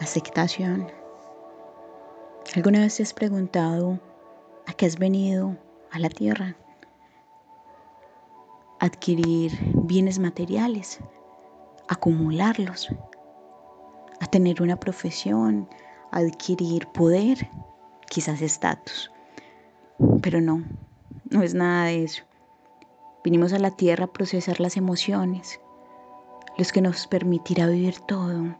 Aceptación. ¿Alguna vez te has preguntado a qué has venido a la tierra? Adquirir bienes materiales, acumularlos, a tener una profesión, adquirir poder, quizás estatus. Pero no, no es nada de eso. Vinimos a la tierra a procesar las emociones, los que nos permitirá vivir todo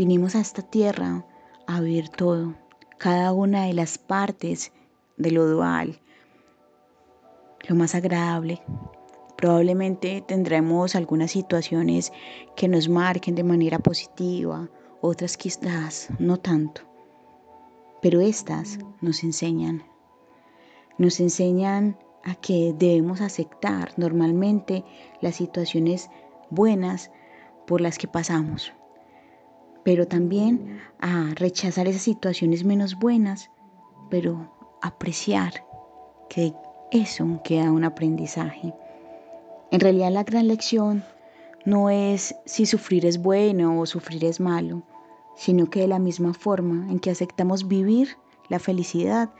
Vinimos a esta tierra a vivir todo, cada una de las partes de lo dual, lo más agradable. Probablemente tendremos algunas situaciones que nos marquen de manera positiva, otras quizás no tanto. Pero estas nos enseñan, nos enseñan a que debemos aceptar normalmente las situaciones buenas por las que pasamos pero también a rechazar esas situaciones menos buenas, pero apreciar que eso queda un aprendizaje. En realidad la gran lección no es si sufrir es bueno o sufrir es malo, sino que de la misma forma en que aceptamos vivir la felicidad,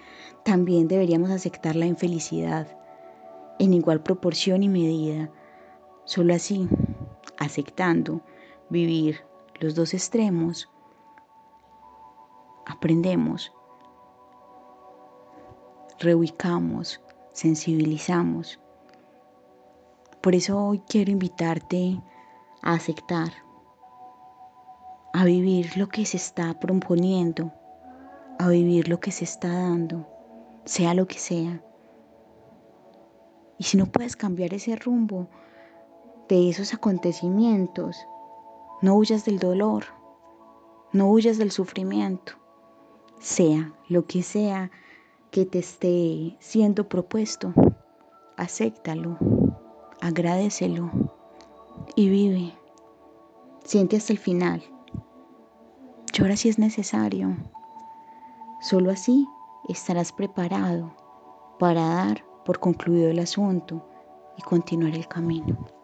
también deberíamos aceptar la infelicidad en igual proporción y medida. Solo así, aceptando vivir los dos extremos, aprendemos, reubicamos, sensibilizamos. Por eso hoy quiero invitarte a aceptar, a vivir lo que se está proponiendo, a vivir lo que se está dando, sea lo que sea. Y si no puedes cambiar ese rumbo de esos acontecimientos, no huyas del dolor, no huyas del sufrimiento, sea lo que sea que te esté siendo propuesto, acéptalo, agradecelo y vive. Siente hasta el final. Llora si es necesario. Solo así estarás preparado para dar por concluido el asunto y continuar el camino.